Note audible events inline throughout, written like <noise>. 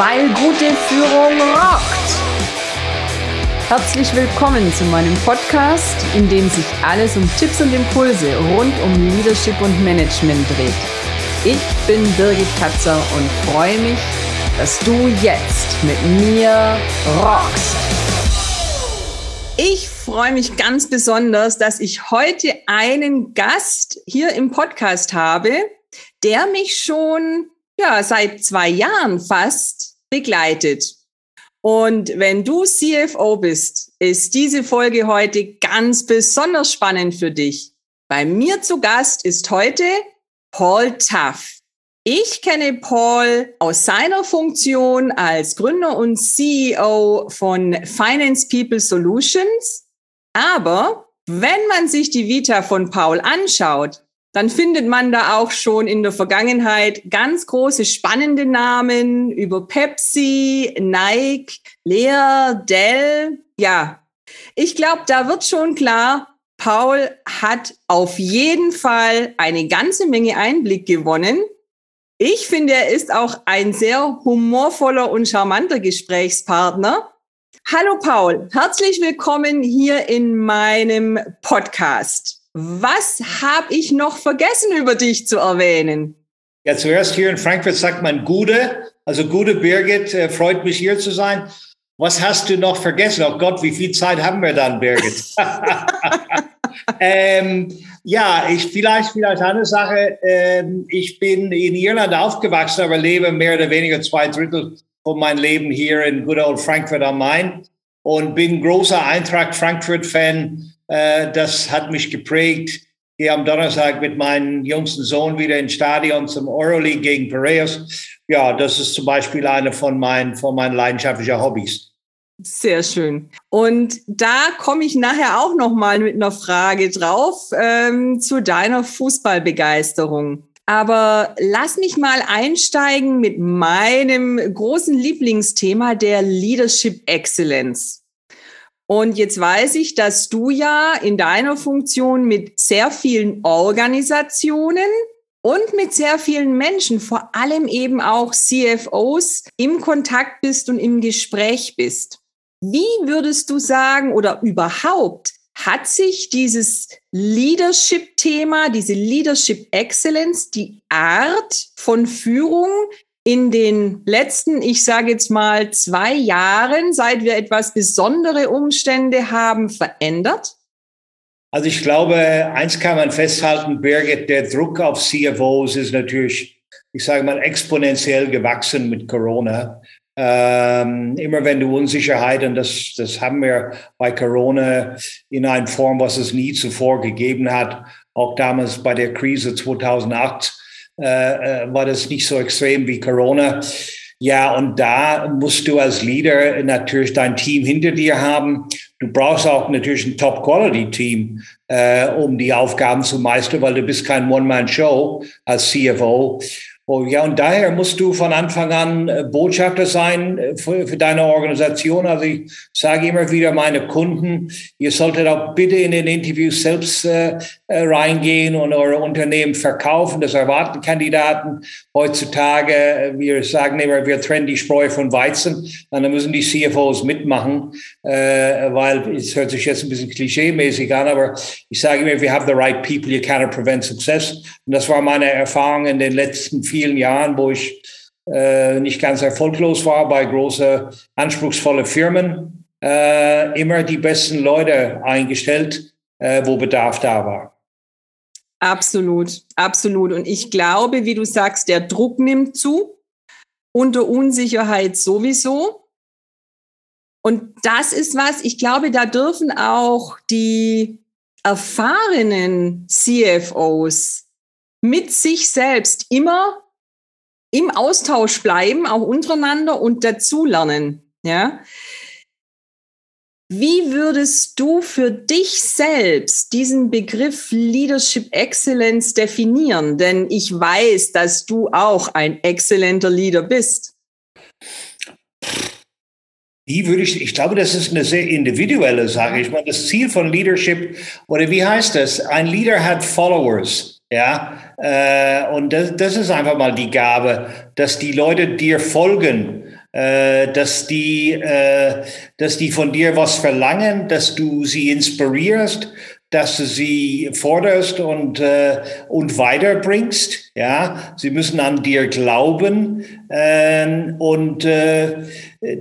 weil gute Führung rockt. Herzlich willkommen zu meinem Podcast, in dem sich alles um Tipps und Impulse rund um Leadership und Management dreht. Ich bin Birgit Katzer und freue mich, dass du jetzt mit mir rockst. Ich freue mich ganz besonders, dass ich heute einen Gast hier im Podcast habe, der mich schon ja, seit zwei Jahren fast begleitet. Und wenn du CFO bist, ist diese Folge heute ganz besonders spannend für dich. Bei mir zu Gast ist heute Paul Tuff. Ich kenne Paul aus seiner Funktion als Gründer und CEO von Finance People Solutions. Aber wenn man sich die Vita von Paul anschaut, dann findet man da auch schon in der Vergangenheit ganz große spannende Namen über Pepsi, Nike, Lear, Dell. Ja, ich glaube, da wird schon klar, Paul hat auf jeden Fall eine ganze Menge Einblick gewonnen. Ich finde, er ist auch ein sehr humorvoller und charmanter Gesprächspartner. Hallo Paul, herzlich willkommen hier in meinem Podcast. Was habe ich noch vergessen über dich zu erwähnen? Ja, zuerst hier in Frankfurt sagt man Gude. Also Gude Birgit, äh, freut mich hier zu sein. Was hast du noch vergessen? Oh Gott, wie viel Zeit haben wir dann, Birgit? <laughs> ähm, ja, ich vielleicht vielleicht eine Sache. Ähm, ich bin in Irland aufgewachsen, aber lebe mehr oder weniger zwei Drittel von meinem Leben hier in good old Frankfurt am Main und bin großer Eintracht Frankfurt-Fan das hat mich geprägt. Gehe am Donnerstag mit meinem jüngsten Sohn wieder ins Stadion zum Euroleague gegen Piraeus. Ja, das ist zum Beispiel eine von meinen, von meinen leidenschaftlichen Hobbys. Sehr schön. Und da komme ich nachher auch noch mal mit einer Frage drauf ähm, zu deiner Fußballbegeisterung. Aber lass mich mal einsteigen mit meinem großen Lieblingsthema der Leadership Excellence. Und jetzt weiß ich, dass du ja in deiner Funktion mit sehr vielen Organisationen und mit sehr vielen Menschen, vor allem eben auch CFOs, im Kontakt bist und im Gespräch bist. Wie würdest du sagen oder überhaupt hat sich dieses Leadership-Thema, diese Leadership Excellence, die Art von Führung in den letzten, ich sage jetzt mal, zwei Jahren, seit wir etwas besondere Umstände haben, verändert? Also ich glaube, eins kann man festhalten, Birgit, der Druck auf CFOs ist natürlich, ich sage mal, exponentiell gewachsen mit Corona. Ähm, immer wenn du Unsicherheit, und das, das haben wir bei Corona in einer Form, was es nie zuvor gegeben hat, auch damals bei der Krise 2008, äh, äh, war das nicht so extrem wie Corona. Ja, und da musst du als Leader natürlich dein Team hinter dir haben. Du brauchst auch natürlich ein Top-Quality-Team, äh, um die Aufgaben zu meistern, weil du bist kein One-Man-Show als CFO. Oh, ja, und daher musst du von Anfang an äh, Botschafter sein äh, für, für, deine Organisation. Also ich sage immer wieder meine Kunden, ihr solltet auch bitte in den Interviews selbst äh, äh reingehen und eure Unternehmen verkaufen. Das erwarten Kandidaten heutzutage. Wir sagen immer, wir trennen die Spreu von Weizen. Dann müssen die CFOs mitmachen, äh, weil es hört sich jetzt ein bisschen klischee-mäßig an, aber ich sage immer, we have the right people, you cannot prevent success. Und das war meine Erfahrung in den letzten vier vielen Jahren, wo ich äh, nicht ganz erfolglos war bei großen, anspruchsvollen Firmen, äh, immer die besten Leute eingestellt, äh, wo Bedarf da war. Absolut, absolut. Und ich glaube, wie du sagst, der Druck nimmt zu, unter Unsicherheit sowieso. Und das ist was, ich glaube, da dürfen auch die erfahrenen CFOs mit sich selbst immer im Austausch bleiben, auch untereinander und dazulernen. Ja. Wie würdest du für dich selbst diesen Begriff Leadership Excellence definieren? Denn ich weiß, dass du auch ein exzellenter Leader bist. Wie würde ich, ich glaube, das ist eine sehr individuelle Sache. Ich meine, das Ziel von Leadership, oder wie heißt das? Ein Leader hat Followers. Ja, äh, und das, das ist einfach mal die Gabe, dass die Leute dir folgen. äh, dass die, äh, dass die von dir was verlangen, dass du sie inspirierst, dass du sie forderst und, äh, und weiterbringst. Ja, sie müssen an dir glauben ähm, und äh,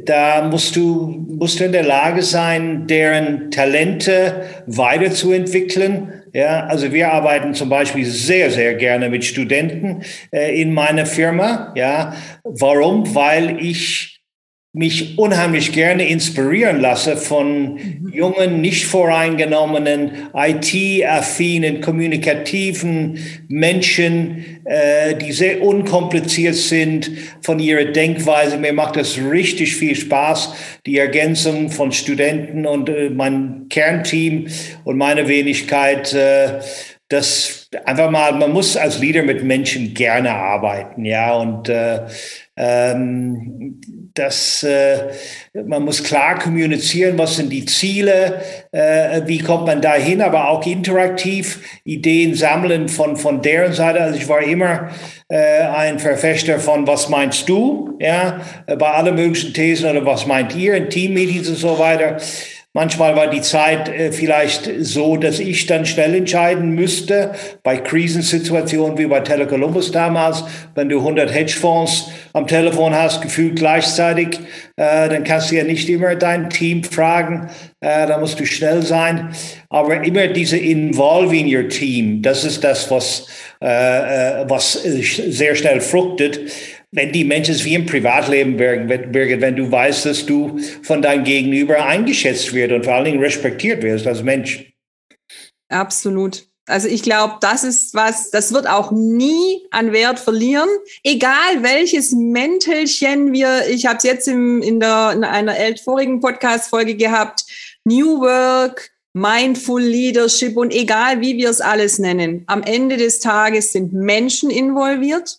da musst du, musst du in der Lage sein, deren Talente weiterzuentwickeln. Ja, also wir arbeiten zum Beispiel sehr, sehr gerne mit Studenten äh, in meiner Firma. Ja, warum? Weil ich mich unheimlich gerne inspirieren lasse von mhm. jungen, nicht voreingenommenen, IT-affinen, kommunikativen Menschen, äh, die sehr unkompliziert sind von ihrer Denkweise. Mir macht das richtig viel Spaß, die Ergänzung von Studenten und äh, mein Kernteam und meine Wenigkeit. Äh, das einfach mal, man muss als Leader mit Menschen gerne arbeiten, ja, und äh, ähm, das, äh, man muss klar kommunizieren, was sind die Ziele, äh, wie kommt man dahin, aber auch interaktiv Ideen sammeln von, von deren Seite. Also ich war immer äh, ein Verfechter von, was meinst du, ja, bei allen möglichen Thesen oder was meint ihr in Teammeetings und so weiter. Manchmal war die Zeit äh, vielleicht so, dass ich dann schnell entscheiden müsste, bei Krisensituationen wie bei Telecolumbus damals, wenn du 100 Hedgefonds am Telefon hast, gefühlt gleichzeitig, äh, dann kannst du ja nicht immer dein Team fragen, äh, da musst du schnell sein. Aber immer diese Involving your Team, das ist das, was, äh, äh was sehr schnell fruchtet wenn die Menschen es wie im Privatleben, Birgit, wenn du weißt, dass du von deinem Gegenüber eingeschätzt wird und vor allen Dingen respektiert wirst als Mensch. Absolut. Also ich glaube, das ist was, das wird auch nie an Wert verlieren, egal welches Mäntelchen wir, ich habe es jetzt im, in, der, in einer vorigen Podcast-Folge gehabt, New Work, Mindful Leadership und egal wie wir es alles nennen, am Ende des Tages sind Menschen involviert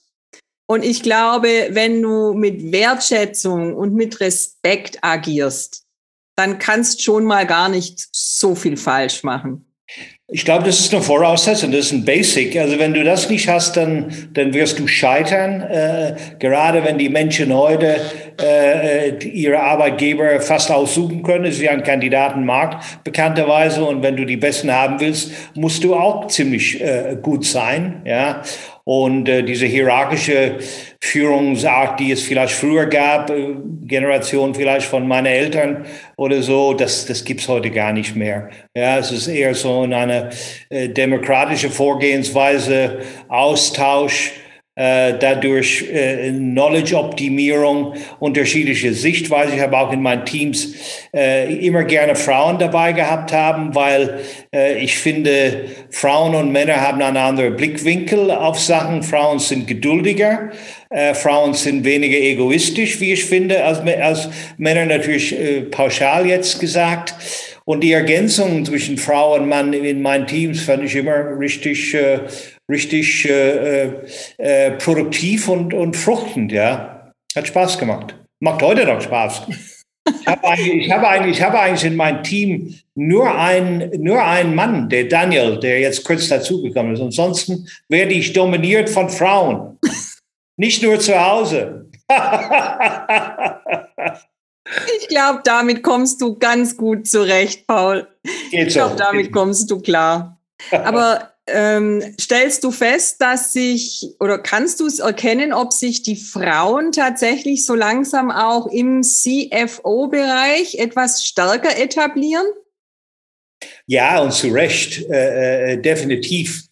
und ich glaube, wenn du mit Wertschätzung und mit Respekt agierst, dann kannst schon mal gar nicht so viel falsch machen. Ich glaube, das ist eine Voraussetzung, das ist ein Basic. Also wenn du das nicht hast, dann, dann wirst du scheitern. Äh, gerade wenn die Menschen heute äh, ihre Arbeitgeber fast aussuchen können, ist ja ein Kandidatenmarkt bekannterweise. Und wenn du die Besten haben willst, musst du auch ziemlich äh, gut sein. Ja. Und äh, diese hierarchische Führungsart, die es vielleicht früher gab, äh, Generation vielleicht von meinen Eltern oder so, das, das gibt's heute gar nicht mehr. Ja, es ist eher so eine äh, demokratische Vorgehensweise, Austausch, dadurch äh, Knowledge-Optimierung, unterschiedliche Sichtweise. Ich habe auch in meinen Teams äh, immer gerne Frauen dabei gehabt haben, weil äh, ich finde, Frauen und Männer haben einen anderen Blickwinkel auf Sachen. Frauen sind geduldiger. Äh, Frauen sind weniger egoistisch, wie ich finde, als, als Männer natürlich äh, pauschal jetzt gesagt. Und die Ergänzung zwischen Frau und Mann in meinen Teams fand ich immer richtig, äh, richtig äh, äh, produktiv und, und fruchtend, ja. Hat Spaß gemacht. Macht heute noch Spaß. Ich habe eigentlich, ich eigentlich, ich eigentlich in meinem Team nur einen, nur einen Mann, der Daniel, der jetzt kurz dazugekommen ist. Ansonsten werde ich dominiert von Frauen. Nicht nur zu Hause. <laughs> ich glaube, damit kommst du ganz gut zurecht, Paul. Geht ich glaube, damit kommst du klar. <laughs> Aber ähm, stellst du fest, dass sich oder kannst du es erkennen, ob sich die Frauen tatsächlich so langsam auch im CFO-Bereich etwas stärker etablieren? Ja, und zu Recht, äh, äh, definitiv.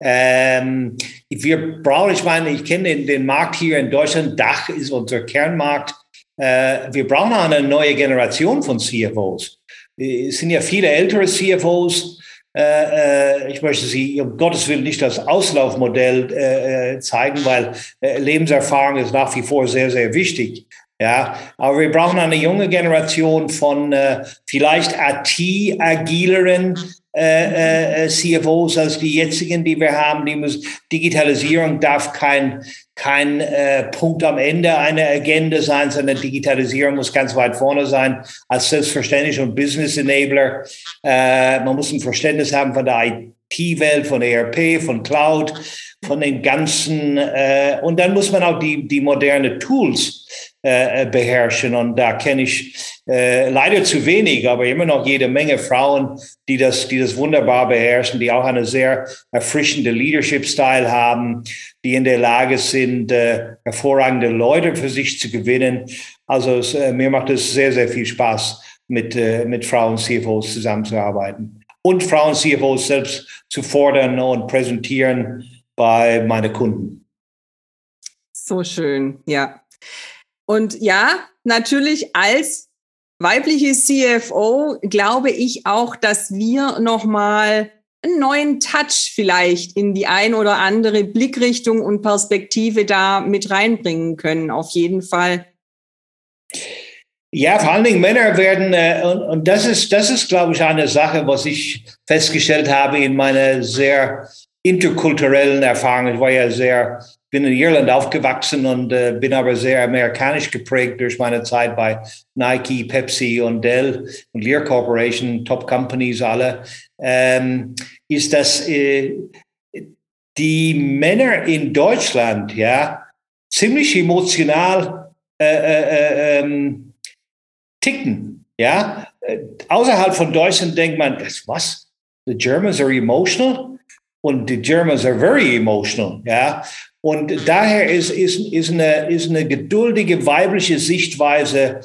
Ähm, wir brauchen, ich meine, ich kenne den, den, Markt hier in Deutschland, Dach ist unser Kernmarkt. Äh, wir brauchen eine neue Generation von CFOs. Es sind ja viele ältere CFOs, äh, äh, ich möchte Sie um Gottes Willen nicht als Auslaufmodell äh, zeigen, weil Lebenserfahrung ist nach wie vor sehr, sehr wichtig. Ja, aber wir brauchen eine junge Generation von äh, vielleicht IT-agileren äh, äh, CFOs als die jetzigen, die wir haben. Die muss, Digitalisierung darf kein, kein äh, Punkt am Ende einer Agenda sein, sondern Digitalisierung muss ganz weit vorne sein als selbstverständlich und Business Enabler. Äh, man muss ein Verständnis haben von der IT-Welt, von ERP, von Cloud, von den ganzen, äh, und dann muss man auch die, die moderne Tools äh, beherrschen. Und da kenne ich äh, leider zu wenig, aber immer noch jede Menge Frauen, die das, die das wunderbar beherrschen, die auch eine sehr erfrischende Leadership-Style haben, die in der Lage sind, äh, hervorragende Leute für sich zu gewinnen. Also es, äh, mir macht es sehr, sehr viel Spaß, mit, äh, mit Frauen-CFOs zusammenzuarbeiten und Frauen-CFOs selbst zu fordern und präsentieren bei meinen Kunden. So schön, ja. Und ja, natürlich als weibliche CFO glaube ich auch, dass wir nochmal einen neuen Touch vielleicht in die ein oder andere Blickrichtung und Perspektive da mit reinbringen können. Auf jeden Fall. Ja, vor allen Dingen Männer werden, äh, und, und das ist, das ist, glaube ich, eine Sache, was ich festgestellt habe in meiner sehr interkulturellen Erfahrung. Ich war ja sehr bin in Irland aufgewachsen und äh, bin aber sehr amerikanisch geprägt durch meine Zeit bei Nike, Pepsi und Dell und Lear Corporation, Top Companies alle, ähm, ist, dass äh, die Männer in Deutschland ja ziemlich emotional äh, äh, äh ähm, ticken. Ja, äh, außerhalb von Deutschland denkt man, was? The Germans are emotional und the Germans are very emotional. Ja, und daher ist, ist, ist, eine, ist eine geduldige weibliche Sichtweise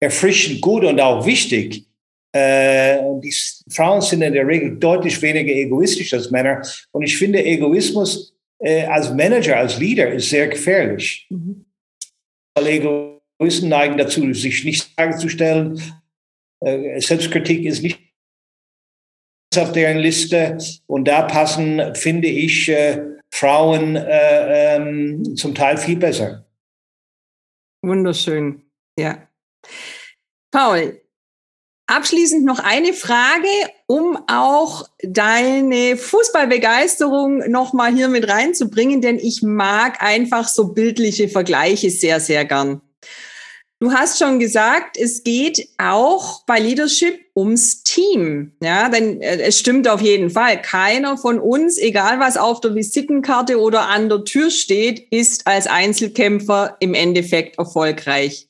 erfrischend gut und auch wichtig. Äh, die Frauen sind in der Regel deutlich weniger egoistisch als Männer. Und ich finde, Egoismus äh, als Manager, als Leader ist sehr gefährlich. Mhm. Weil Egoisten neigen dazu, sich nicht Fragen zu stellen. Äh, Selbstkritik ist nicht auf deren Liste. Und da passen, finde ich, äh, Frauen äh, ähm, zum Teil viel besser. Wunderschön, ja. Paul, abschließend noch eine Frage, um auch deine Fußballbegeisterung nochmal hier mit reinzubringen, denn ich mag einfach so bildliche Vergleiche sehr, sehr gern. Du hast schon gesagt, es geht auch bei Leadership ums Team. Ja, denn äh, es stimmt auf jeden Fall. Keiner von uns, egal was auf der Visitenkarte oder an der Tür steht, ist als Einzelkämpfer im Endeffekt erfolgreich.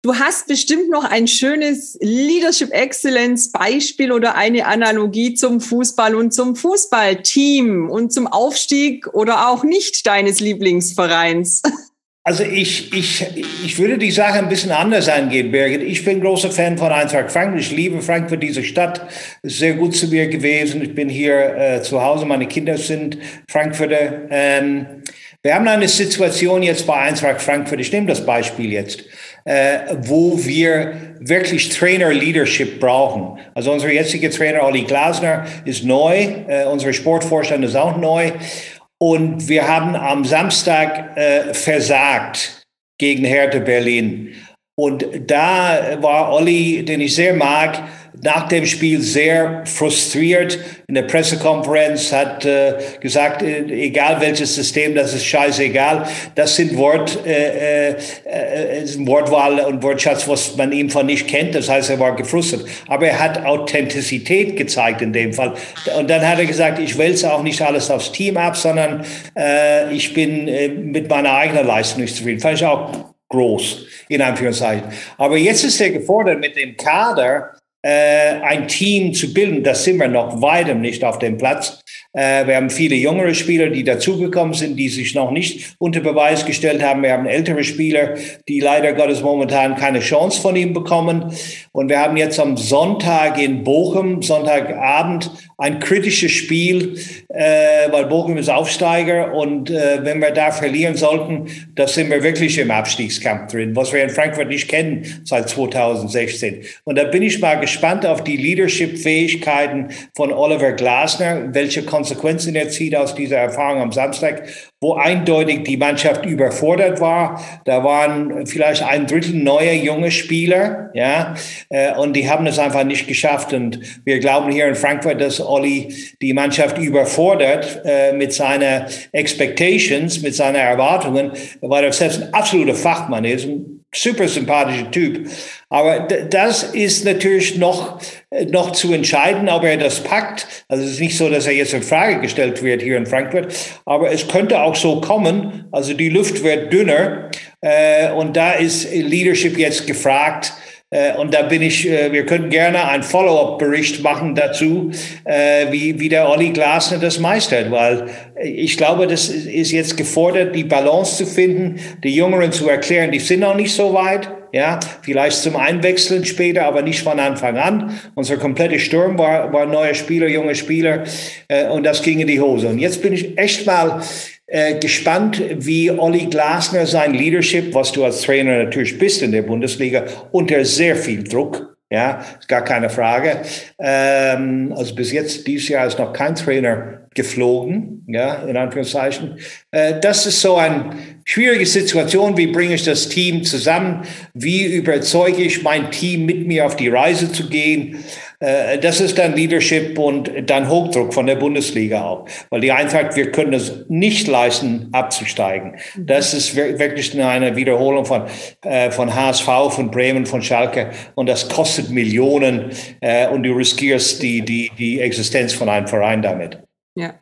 Du hast bestimmt noch ein schönes Leadership Excellence Beispiel oder eine Analogie zum Fußball und zum Fußballteam und zum Aufstieg oder auch nicht deines Lieblingsvereins. <laughs> Also ich, ich, ich würde die Sache ein bisschen anders angehen, Birgit. Ich bin großer Fan von Eintracht Frankfurt. Ich liebe Frankfurt, diese Stadt. Ist sehr gut zu mir gewesen. Ich bin hier äh, zu Hause. Meine Kinder sind Frankfurter. Ähm, wir haben eine Situation jetzt bei Eintracht Frankfurt. Ich nehme das Beispiel jetzt, äh, wo wir wirklich Trainer-Leadership brauchen. Also unser jetziger Trainer Olli Glasner ist neu. Äh, unser Sportvorstand ist auch neu. Und wir haben am Samstag äh, versagt gegen Hertha Berlin. Und da war Olli, den ich sehr mag, nach dem Spiel sehr frustriert. In der Pressekonferenz hat äh, gesagt, äh, egal welches System, das ist scheißegal. Das sind Wort, äh, äh, äh Wortwahl und Wortschatz, was man ihm von nicht kennt. Das heißt, er war gefrustet. Aber er hat Authentizität gezeigt in dem Fall. Und dann hat er gesagt, ich wälze auch nicht alles aufs Team ab, sondern äh, ich bin äh, mit meiner eigenen Leistung nicht zufrieden. Fand ich auch groß, in Anführungszeichen. Aber jetzt ist er gefordert mit dem Kader, ein Team zu bilden, das sind wir noch weitem nicht auf dem Platz. Äh, wir haben viele jüngere Spieler, die dazugekommen sind, die sich noch nicht unter Beweis gestellt haben. Wir haben ältere Spieler, die leider Gottes momentan keine Chance von ihm bekommen. Und wir haben jetzt am Sonntag in Bochum, Sonntagabend, ein kritisches Spiel, äh, weil Bochum ist Aufsteiger und äh, wenn wir da verlieren sollten, da sind wir wirklich im Abstiegskampf drin, was wir in Frankfurt nicht kennen seit 2016. Und da bin ich mal gespannt auf die Leadership-Fähigkeiten von Oliver Glasner, welche Konsequenzen er zieht aus dieser Erfahrung am Samstag wo eindeutig die Mannschaft überfordert war. Da waren vielleicht ein Drittel neue junge Spieler, ja, äh, und die haben es einfach nicht geschafft. Und wir glauben hier in Frankfurt, dass Olli die Mannschaft überfordert äh, mit seiner Expectations, mit seinen Erwartungen, weil er selbst ein absoluter Fachmann ist, super sympathischer Typ. Aber das ist natürlich noch, äh, noch zu entscheiden, ob er das packt. Also es ist nicht so, dass er jetzt in Frage gestellt wird hier in Frankfurt, aber es könnte auch so kommen. Also die Luft wird dünner Äh, und da ist Leadership jetzt gefragt. Äh, und da bin ich, äh, wir könnten gerne einen Follow-up-Bericht machen dazu, äh, wie, wie der Olli Glasner das meistert, weil ich glaube, das ist jetzt gefordert, die Balance zu finden, die Jüngeren zu erklären, die sind noch nicht so weit. Ja, vielleicht zum Einwechseln später, aber nicht von Anfang an. Unser kompletter Sturm war, war neuer Spieler, junge Spieler, und das ging in die Hose. Und jetzt bin ich echt mal äh, gespannt, wie Olli Glasner sein Leadership, was du als Trainer natürlich bist in der Bundesliga, unter sehr viel Druck, ja, gar keine Frage. Ähm, also bis jetzt, dieses Jahr ist noch kein Trainer geflogen, ja, in Anführungszeichen. Äh, das ist so eine schwierige Situation. Wie bringe ich das Team zusammen? Wie überzeuge ich mein Team, mit mir auf die Reise zu gehen? Äh, das ist dann Leadership und dann Hochdruck von der Bundesliga auch. Weil die Eintracht, wir können es nicht leisten, abzusteigen. Das ist wirklich eine Wiederholung von, äh, von HSV, von Bremen, von Schalke. Und das kostet Millionen äh, und du riskierst die, die, die Existenz von einem Verein damit. Ja.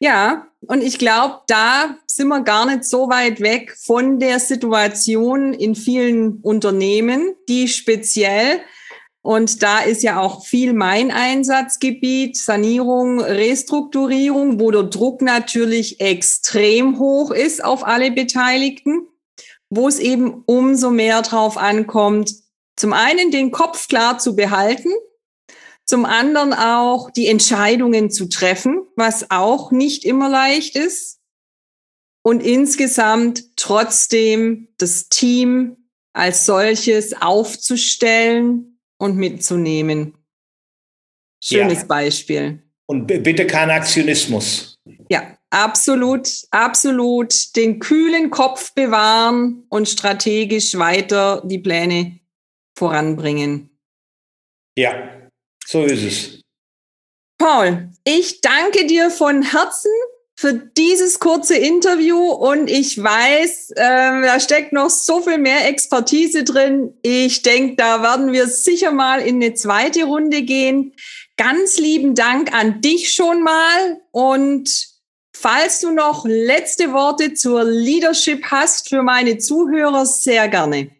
Ja, und ich glaube, da sind wir gar nicht so weit weg von der Situation in vielen Unternehmen, die speziell und da ist ja auch viel mein Einsatzgebiet, Sanierung, Restrukturierung, wo der Druck natürlich extrem hoch ist auf alle Beteiligten, wo es eben umso mehr drauf ankommt, zum einen den Kopf klar zu behalten, zum anderen auch die Entscheidungen zu treffen, was auch nicht immer leicht ist. Und insgesamt trotzdem das Team als solches aufzustellen, und mitzunehmen. Schönes ja. Beispiel. Und bitte kein Aktionismus. Ja, absolut, absolut. Den kühlen Kopf bewahren und strategisch weiter die Pläne voranbringen. Ja, so ist es. Paul, ich danke dir von Herzen für dieses kurze Interview und ich weiß, äh, da steckt noch so viel mehr Expertise drin. Ich denke, da werden wir sicher mal in eine zweite Runde gehen. Ganz lieben Dank an dich schon mal und falls du noch letzte Worte zur Leadership hast für meine Zuhörer, sehr gerne.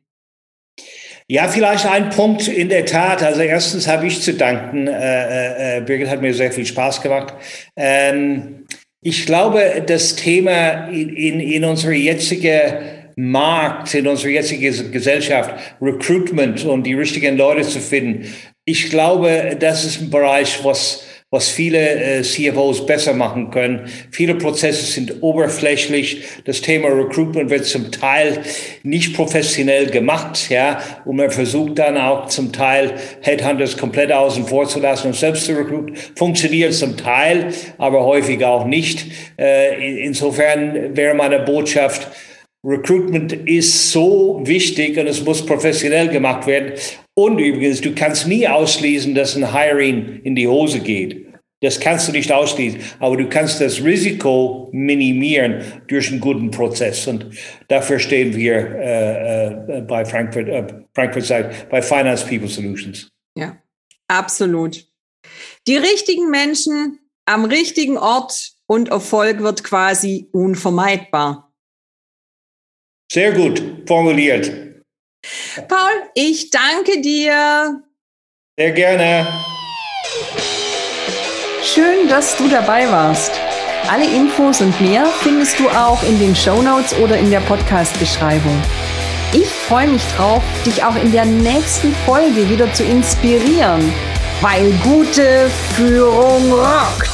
Ja, vielleicht ein Punkt in der Tat. Also erstens habe ich zu danken. Äh, äh, Birgit hat mir sehr viel Spaß gemacht. Ähm, ich glaube, das Thema in, in, in unserer jetzigen Markt, in unserer jetzigen Gesellschaft, Recruitment und die richtigen Leute zu finden, ich glaube, das ist ein Bereich, was was viele äh, CFOs besser machen können. Viele Prozesse sind oberflächlich. Das Thema Recruitment wird zum Teil nicht professionell gemacht, ja, und man versucht dann auch zum Teil Headhunters komplett außen vor zu lassen und selbst zu recruiten. Funktioniert zum Teil, aber häufig auch nicht. Äh, insofern wäre meine Botschaft, Recruitment ist so wichtig und es muss professionell gemacht werden. Und übrigens, du kannst nie ausschließen, dass ein Hiring in die Hose geht. Das kannst du nicht ausschließen, aber du kannst das Risiko minimieren durch einen guten Prozess. Und dafür stehen wir äh, äh, bei Frankfurt, äh, Frankfurt Side, bei Finance People Solutions. Ja, absolut. Die richtigen Menschen am richtigen Ort und Erfolg wird quasi unvermeidbar. Sehr gut formuliert. Paul, ich danke dir. Sehr gerne. Schön, dass du dabei warst. Alle Infos und mehr findest du auch in den Show Notes oder in der Podcast-Beschreibung. Ich freue mich drauf, dich auch in der nächsten Folge wieder zu inspirieren, weil gute Führung rockt.